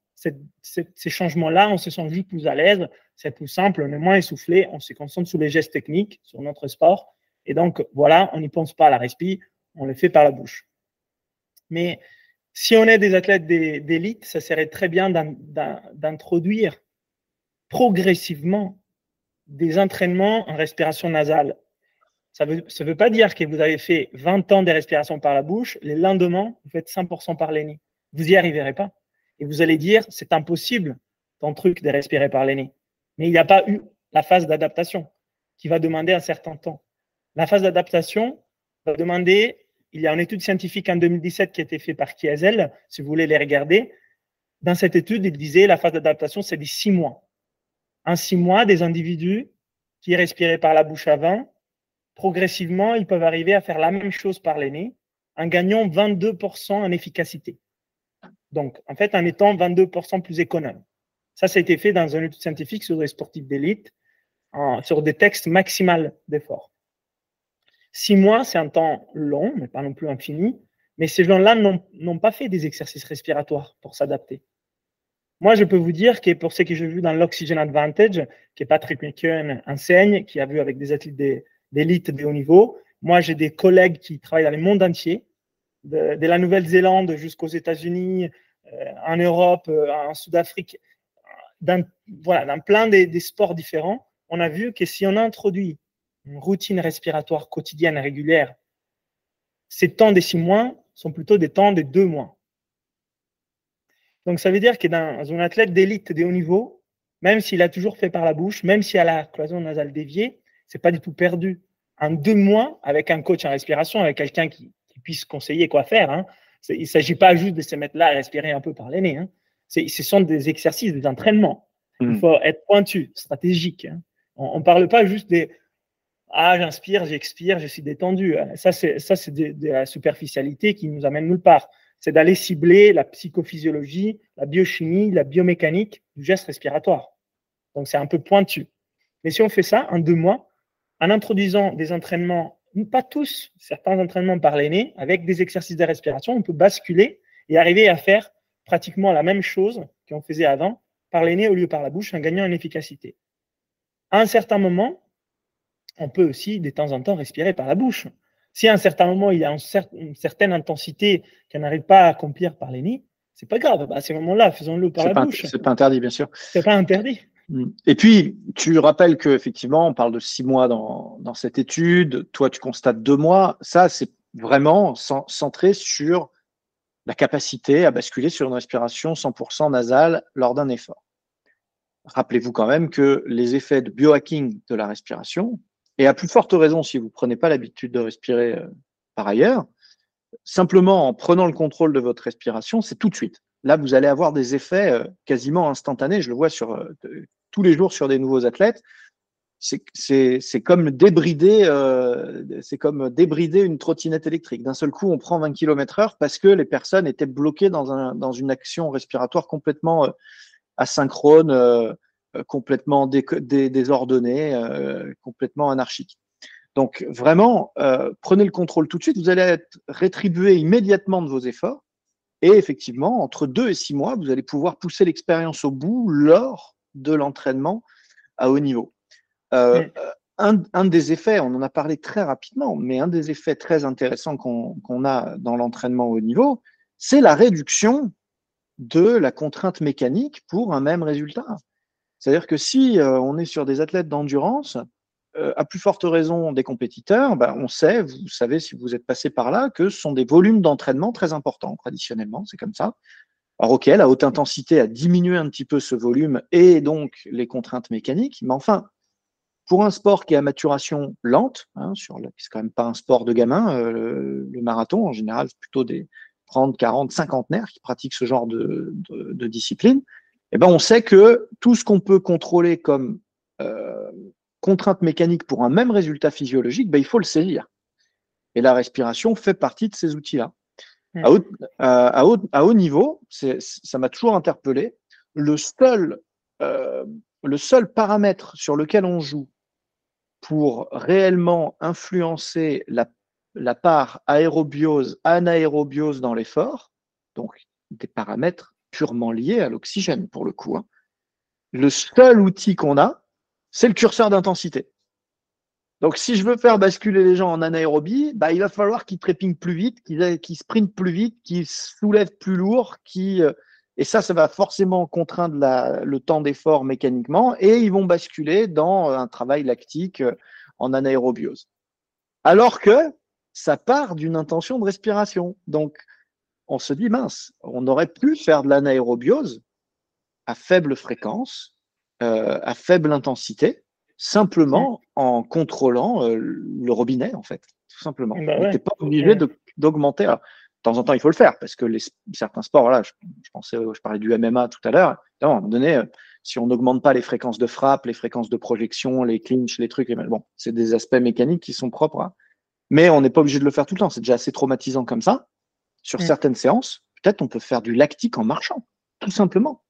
[SPEAKER 2] ces changements-là, on se sent juste plus à l'aise, c'est plus simple, on est moins essoufflé, on se concentre sur les gestes techniques, sur notre sport. Et donc, voilà, on n'y pense pas à la respi, on le fait par la bouche. Mais si on est des athlètes d'élite, ça serait très bien d'introduire progressivement des entraînements en respiration nasale. Ça ne veut, pas dire que vous avez fait 20 ans de respiration par la bouche, les lendemains, vous faites 100% par les. Vous n'y arriverez pas. Et vous allez dire, c'est impossible, ton truc de respirer par les nez. Mais il n'y a pas eu la phase d'adaptation qui va demander un certain temps. La phase d'adaptation va demander, il y a une étude scientifique en 2017 qui a été faite par Kiesel, si vous voulez les regarder. Dans cette étude, il disait la phase d'adaptation, c'est des six mois. En six mois, des individus qui respiraient par la bouche avant progressivement, ils peuvent arriver à faire la même chose par les nez en gagnant 22% en efficacité. Donc, en fait, en étant 22% plus économe. Ça, ça a été fait dans un étude scientifique sur des sportifs d'élite, sur des textes maximales d'effort. Six mois, c'est un temps long, mais pas non plus infini. Mais ces gens-là n'ont pas fait des exercices respiratoires pour s'adapter. Moi, je peux vous dire que pour ce que j'ai vu dans l'Oxygen Advantage, que Patrick McKeown enseigne, qui a vu avec des athlètes d'élite de haut niveau. Moi, j'ai des collègues qui travaillent dans le monde entier, de, la Nouvelle-Zélande jusqu'aux États-Unis, euh, en Europe, euh, en Sud-Afrique, dans, voilà, dans plein des, sports différents. On a vu que si on introduit une routine respiratoire quotidienne régulière, ces temps des six mois sont plutôt des temps de deux mois. Donc, ça veut dire que dans un athlète d'élite de haut niveau, même s'il a toujours fait par la bouche, même s'il a la cloison nasale déviée, c'est pas du tout perdu. En deux mois, avec un coach en respiration, avec quelqu'un qui, puisse conseiller quoi faire, hein, il ne s'agit pas juste de se mettre là et respirer un peu par les nez. Hein. Ce sont des exercices, des entraînements. Il hmm. faut être pointu, stratégique. Hein. On ne parle pas juste des Ah, j'inspire, j'expire, je suis détendu. Ça, c'est de, de, la superficialité qui nous amène nulle part. C'est d'aller cibler la psychophysiologie, la biochimie, la biomécanique du geste respiratoire. Donc, c'est un peu pointu. Mais si on fait ça en deux mois, en introduisant des entraînements, pas tous, certains entraînements par l'aîné, avec des exercices de respiration, on peut basculer et arriver à faire pratiquement la même chose qu'on faisait avant par l'aîné au lieu par la bouche en gagnant en efficacité. À un certain moment, on peut aussi de temps en temps respirer par la bouche. Si à un certain moment, il y a une, certaine intensité qu'on n'arrive pas à accomplir par l'aîné, c'est pas grave. À ce moment-là, faisons-le par la bouche.
[SPEAKER 1] C'est pas interdit, bien sûr.
[SPEAKER 2] C'est pas interdit.
[SPEAKER 1] Mm. Et puis, tu rappelles qu'effectivement, on parle de six mois dans, cette étude. Toi, tu constates deux mois. Ça, c'est vraiment centré sur la capacité à basculer sur une respiration 100% nasale lors d'un effort. Rappelez-vous quand même que les effets de biohacking de la respiration, et à plus forte raison si vous ne prenez pas l'habitude de respirer euh, par ailleurs, simplement en prenant le contrôle de votre respiration, c'est tout de suite. Là, vous allez avoir des effets euh, quasiment instantanés. Je le vois sur, euh, tous les jours sur des nouveaux athlètes. C'est comme débrider, euh, c'est comme débrider une trottinette électrique. D'un seul coup, on prend 20 km heure parce que les personnes étaient bloquées dans, un, dans une action respiratoire complètement asynchrone, complètement désordonnée, complètement anarchique. Donc vraiment, prenez le contrôle tout de suite. Vous allez être rétribué immédiatement de vos efforts. Et effectivement, entre deux et six mois, vous allez pouvoir pousser l'expérience au bout lors de l'entraînement à haut niveau. Euh, un, des effets, on en a parlé très rapidement, mais un des effets très intéressants qu'on a dans l'entraînement au haut niveau, c'est la réduction de la contrainte mécanique pour un même résultat. C'est-à-dire que si euh, on est sur des athlètes d'endurance, euh, à plus forte raison des compétiteurs, ben, on sait, vous savez si vous êtes passé par là, que ce sont des volumes d'entraînement très importants, traditionnellement, c'est comme ça. Alors ok, la haute intensité a diminué un petit peu ce volume et donc les contraintes mécaniques, mais enfin, pour un sport qui est à maturation lente, hein, sur c'est quand même pas un sport de gamin, euh, le, marathon en général, c'est plutôt des 30, 40, cinquantenaires qui pratiquent ce genre de, de, discipline, eh ben on sait que tout ce qu'on peut contrôler comme euh, contrainte mécanique pour un même résultat physiologique, ben, il faut le saisir. Et la respiration fait partie de ces outils-là. À, haut, à, haut, à haut niveau, ça m'a toujours interpellé, le seul, euh, le seul paramètre sur lequel on joue pour réellement influencer la, la part aérobiose, anaérobiose dans l'effort, donc des paramètres purement liés à l'oxygène pour le coup. Hein. Le seul outil qu'on a, c'est le curseur d'intensité. Donc, si je veux faire basculer les gens en anaérobie, bah, il va falloir qu'ils trépignent plus vite, qu'ils sprintent plus vite, qu'ils soulèvent plus lourd, euh, et ça, ça va forcément contraindre le temps d'effort mécaniquement et ils vont basculer dans un travail lactique euh, en anaérobiose. Alors que ça part d'une intention de respiration. Donc, on se dit, mince, on aurait pu faire de l'anaérobiose à faible fréquence, euh, à faible intensité, simplement en contrôlant euh, le robinet, en fait, tout simplement. Bah on n'était pas obligé d'augmenter temps en temps, il faut le faire parce que les, certains sports, voilà, je, pensais, je parlais du MMA tout à l'heure. À un moment donné, euh, si on n'augmente pas les fréquences de frappe, les fréquences de projection, les clinches, les trucs, bon, c'est des aspects mécaniques qui sont propres. Mais on n'est pas obligé de le faire tout le temps. C'est déjà assez traumatisant comme ça. Sur mm. certaines séances, peut-être on peut faire du lactique en marchant, tout simplement.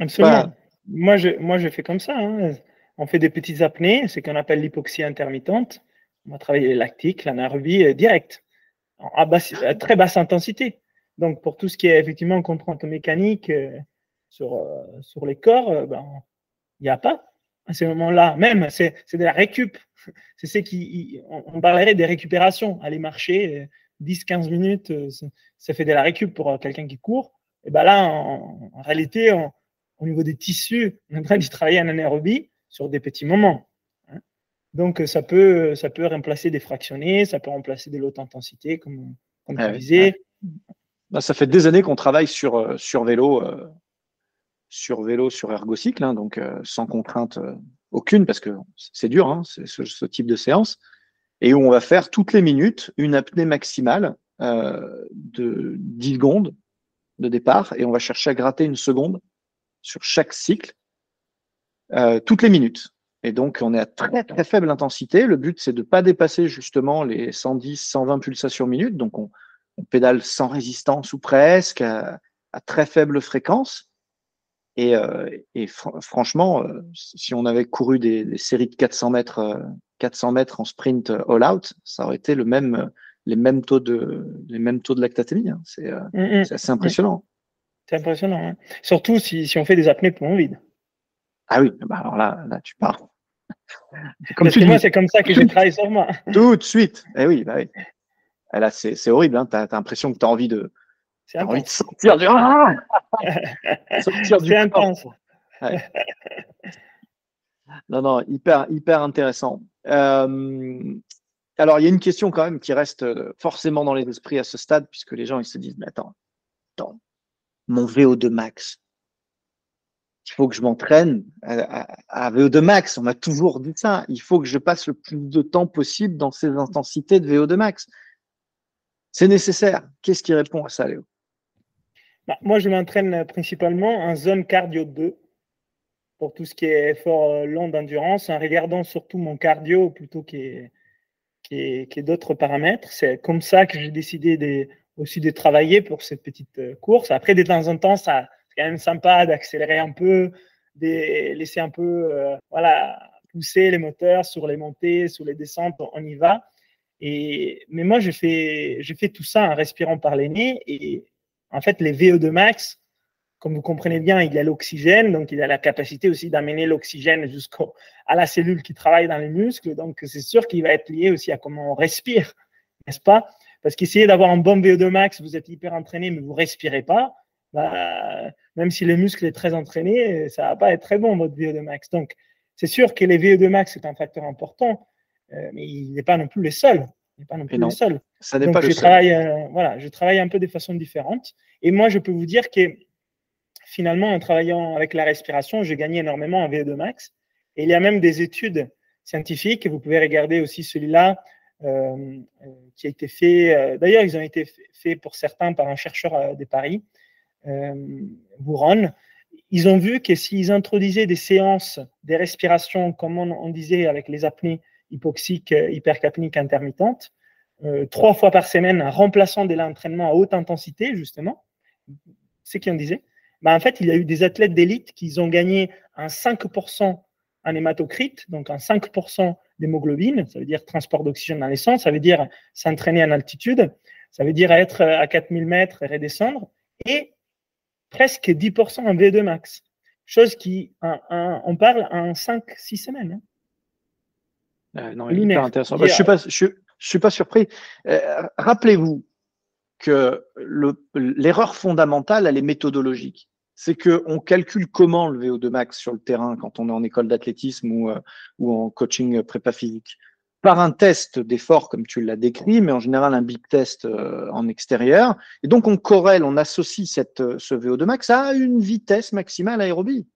[SPEAKER 2] Absolument. Moi, je, moi, je fais comme ça. Hein. On fait des petites apnées, c'est qu'on appelle l'hypoxie intermittente. On va travailler les lactiques, l'anaérobie euh, direct à, très basse intensité. Donc, pour tout ce qui est effectivement contrainte mécanique euh, sur, euh, sur les corps, ben, il n'y a pas à ce moment-là. Même, c'est de la récup. C'est ce qui. On, parlerait des récupérations. Aller marcher 10-15 minutes, ça fait de la récup pour quelqu'un qui court. Et ben là, en, réalité, au niveau des tissus, on est en train de travailler en anaérobie sur des petits moments. Donc, ça peut, ça peut remplacer des fractionnés, ça peut remplacer de haute intensité, comme, comme tu disais.
[SPEAKER 1] Bah, ça fait des années qu'on travaille sur, euh, sur vélo, euh, sur vélo, sur ergocycle, hein, donc euh, sans contrainte aucune, parce que c'est dur, hein, ce, ce, type de séance, et où on va faire toutes les minutes une apnée maximale de 10 secondes de départ, et on va chercher à gratter une seconde sur chaque cycle, toutes les minutes. Et donc, on est à très, très faible intensité. Le but, c'est de ne pas dépasser justement les 110, 120 pulsations minutes. Donc, on, pédale sans résistance ou presque, à, très faible fréquence. Et, euh, franchement, euh, si on avait couru des, séries de 400 mètres, 400 euh, mètres en sprint all-out, ça aurait été le même, les, mêmes taux de, les mêmes taux de lactatémie. Hein. Mm, mm. C'est assez impressionnant.
[SPEAKER 2] C'est impressionnant. Hein. Surtout si, si, on fait des apnées poumons vides.
[SPEAKER 1] Ah oui, bah alors là, là tu pars.
[SPEAKER 2] Comme Parce que moi, c'est comme ça que je travaille sur moi.
[SPEAKER 1] Tout de suite. Eh oui, bah oui. Eh là, c'est horrible. Hein. Tu as, l'impression que tu as envie de, as envie de sortir du. Ah
[SPEAKER 2] sortir du intense.
[SPEAKER 1] non, non, hyper, hyper intéressant. Euh, alors, il y a une question quand même qui reste forcément dans les esprits à ce stade, puisque les gens ils se disent Mais attends, attends mon VO2 max, il faut que je m'entraîne à, VO2 max. On m'a toujours dit ça. Il faut que je passe le plus de temps possible dans ces intensités de VO2 max. C'est nécessaire. Qu'est-ce qui répond à ça, Léo?
[SPEAKER 2] Bah, Moi, je m'entraîne principalement en zone cardio 2 pour tout ce qui est effort euh, long d'endurance, en regardant surtout mon cardio plutôt que d'autres paramètres. C'est comme ça que j'ai décidé aussi de travailler pour cette petite euh, course. Après, de temps en temps, ça, c'est quand même sympa d'accélérer un peu, de laisser un peu, euh, voilà, pousser les moteurs sur les montées, sur les descentes, on y va. Et, mais moi, je fais, je fais tout ça en respirant par les nez. Et en fait, les VO2 max, comme vous comprenez bien, il y a l'oxygène, donc il a la capacité aussi d'amener l'oxygène jusqu'à la cellule qui travaille dans les muscles. Donc, c'est sûr qu'il va être lié aussi à comment on respire, n'est-ce pas? Parce qu'essayer d'avoir un bon VO2 max, vous êtes hyper entraîné, mais vous respirez pas, bah, même si le muscle est très entraîné, ça va pas être très bon votre VO2 max. Donc, C'est sûr que les VO2 max est un facteur important, euh, mais il n'est pas non plus les seuls. Il n'est pas non plus les seuls.
[SPEAKER 1] Ça n'est pas
[SPEAKER 2] je travaille, euh, voilà, je travaille un peu de façon différente. Et moi, je peux vous dire que finalement, en travaillant avec la respiration, j'ai gagné énormément en VO2 max. Et il y a même des études scientifiques, vous pouvez regarder aussi celui-là, qui a été fait, d'ailleurs, ils ont été faits pour certains par un chercheur de Paris, Bouron, ils ont vu que s'ils introduisaient des séances de respiration, comme on, disait avec les apnées hypoxiques, euh, hypercapniques intermittentes, euh, trois fois par semaine, en remplaçant de l'entraînement à haute intensité, justement, c'est ce qu'on disait, bah, en fait, il y a eu des athlètes d'élite qui ont gagné un 5% en hématocrite, donc un 5% d'hémoglobine, ça veut dire transport d'oxygène dans les sangs, ça veut dire s'entraîner en altitude, ça veut dire être à 4000 mètres et redescendre, et presque 10% en V2 max. Chose qui, on parle en 5-6 semaines.
[SPEAKER 1] Hein. Euh, non, intéressant. je ne suis, pas, je, suis pas surpris. Euh, rappelez-vous que l'erreur fondamentale, elle est méthodologique. C'est qu'on calcule comment le VO2 max sur le terrain quand on est en école d'athlétisme ou, euh, en coaching prépa physique par un test d'effort, comme tu l'as décrit, mais en général un big test euh, en extérieur. Et donc, on corrèle, on associe euh, ce VO2 max à une vitesse maximale aérobie.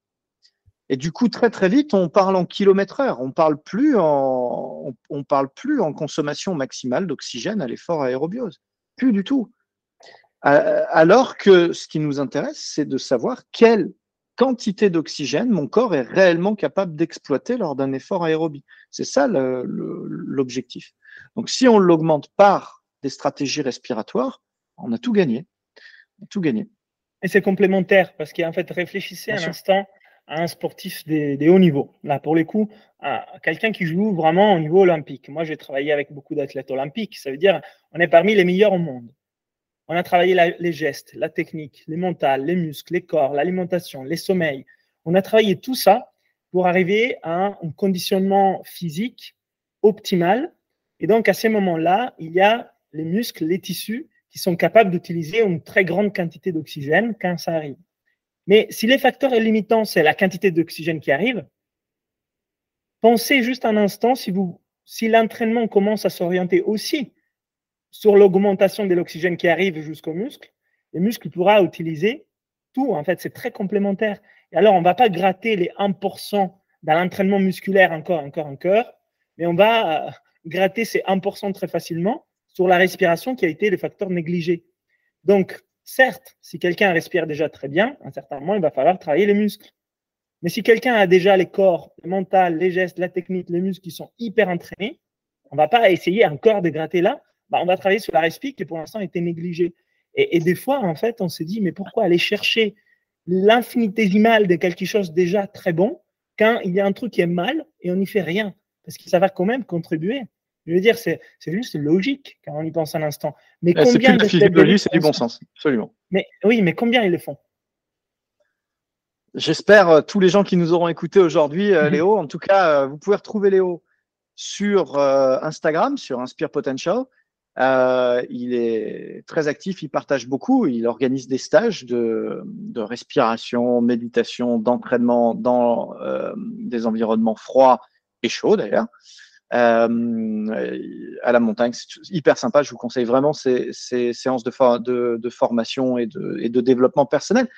[SPEAKER 1] Et du coup, très très vite, on parle en kilomètre heure. On parle plus en, parle plus en consommation maximale d'oxygène à l'effort aérobiose. Plus du tout. Alors que ce qui nous intéresse, c'est de savoir quelle quantité d'oxygène mon corps est réellement capable d'exploiter lors d'un effort aérobie. C'est ça l'objectif. Donc si on l'augmente par des stratégies respiratoires, on a tout gagné. tout gagné.
[SPEAKER 2] Et c'est complémentaire parce qu'en fait, réfléchissez un instant à un sportif des, des hauts niveaux. Là, pour les coups, à quelqu'un qui joue vraiment au niveau olympique. Moi, j'ai travaillé avec beaucoup d'athlètes olympiques. Ça veut dire on est parmi les meilleurs au monde. On a travaillé les gestes, la technique, les mentales, les muscles, les corps, l'alimentation, les sommeils. On a travaillé tout ça pour arriver à un conditionnement physique optimal. Et donc, à ces moments-là, il y a les muscles, les tissus qui sont capables d'utiliser une très grande quantité d'oxygène quand ça arrive. Mais si les facteurs limitants, c'est la quantité d'oxygène qui arrive, pensez juste un instant si, vous, si l'entraînement commence à s'orienter aussi sur l'augmentation de l'oxygène qui arrive jusqu'au muscle, le muscle pourra utiliser tout. En fait, c'est très complémentaire. Et alors, on ne va pas gratter les 1% dans l'entraînement musculaire encore, encore, encore, mais on va euh, gratter ces 1% très facilement sur la respiration qui a été le facteur négligé. Donc, certes, si quelqu'un respire déjà très bien, à un certain moment, il va falloir travailler les muscles. Mais si quelqu'un a déjà les corps, le mental, les gestes, la technique, les muscles qui sont hyper entraînés, on ne va pas essayer encore de gratter là, bah, on va travailler sur la respiration qui pour l'instant était négligée. Et, des fois, en fait, on s'est dit, mais pourquoi aller chercher l'infinitésimal de quelque chose déjà très bon quand il y a un truc qui est mal et on n'y fait rien? Parce que ça va quand même contribuer. Je veux dire, c'est juste logique quand on y pense un instant.
[SPEAKER 1] Mais eh, combien de c'est du bon sens, absolument.
[SPEAKER 2] Mais oui, mais combien ils le font?
[SPEAKER 1] J'espère euh, tous les gens qui nous auront écoutés aujourd'hui, euh, mhm. Léo. En tout cas, euh, vous pouvez retrouver Léo sur Instagram, sur Inspire Potential. Euh, il est très actif, il partage beaucoup, il organise des stages de, de respiration, méditation, d'entraînement dans euh, des environnements froids et chauds d'ailleurs. Euh, à la montagne, c'est hyper sympa. Je vous conseille vraiment ces, ces séances de, de, formation et et de développement personnel.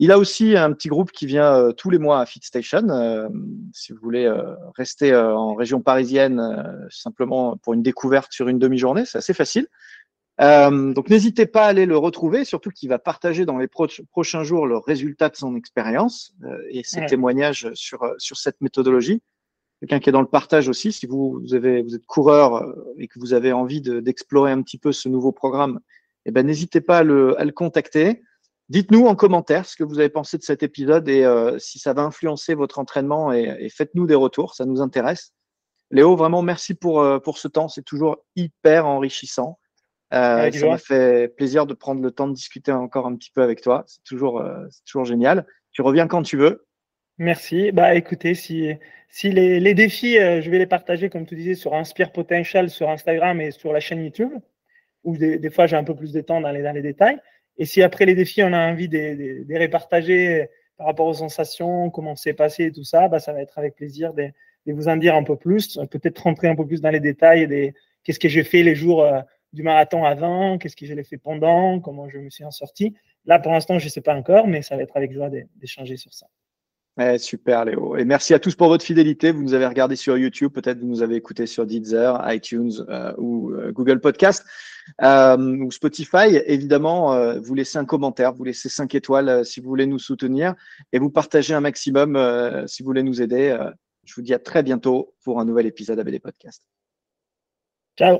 [SPEAKER 1] Il a aussi un petit groupe qui vient euh, tous les mois à FitStation. Euh, si vous voulez euh, rester en région parisienne, simplement pour une découverte sur une demi-journée, c'est assez facile. donc n'hésitez pas à aller le retrouver, surtout qu'il va partager dans les prochains jours le résultat de son expérience et ses témoignages sur, sur cette méthodologie. Quelqu'un qui est dans le partage aussi, si vous, avez, vous êtes coureur et que vous avez envie d'explorer un petit peu ce nouveau programme, eh ben, n'hésitez pas à le, à le contacter. Dites-nous en commentaire ce que vous avez pensé de cet épisode et euh, si ça va influencer votre entraînement et, faites-nous des retours, ça nous intéresse. Léo, vraiment merci pour, euh, pour ce temps, c'est toujours hyper enrichissant. Euh, ça m'a fait plaisir de prendre le temps de discuter encore un petit peu avec toi, c'est toujours, toujours génial. Tu reviens quand tu veux.
[SPEAKER 2] Merci. Bah écoutez, si, si les, défis, je vais les partager, comme tu disais, sur Inspire Potential, sur Instagram et sur la chaîne YouTube, où des, fois j'ai un peu plus de temps dans les, dans les détails. Et si après les défis, on a envie de, de répartager par rapport aux sensations, comment c'est passé et tout ça, bah, ça va être avec plaisir de, vous en dire un peu plus, peut-être rentrer un peu plus dans les détails des qu'est-ce que j'ai fait les jours euh, du marathon avant, qu'est-ce que j'ai fait pendant, comment je me suis en sorti. Là, pour l'instant, je ne sais pas encore, mais ça va être avec joie d'échanger sur ça
[SPEAKER 1] super Léo. Et merci à tous pour votre fidélité. Vous nous avez regardé sur YouTube, peut-être vous nous avez écouté sur Deezer, iTunes euh, ou euh, Google Podcast euh, ou Spotify. Évidemment, vous laissez un commentaire, vous laissez cinq étoiles si vous voulez nous soutenir et vous partagez un maximum si vous voulez nous aider. je vous dis à très bientôt pour un nouvel épisode ABD Podcast.
[SPEAKER 2] Ciao.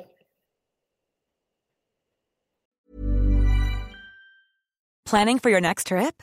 [SPEAKER 3] Planning for your next trip?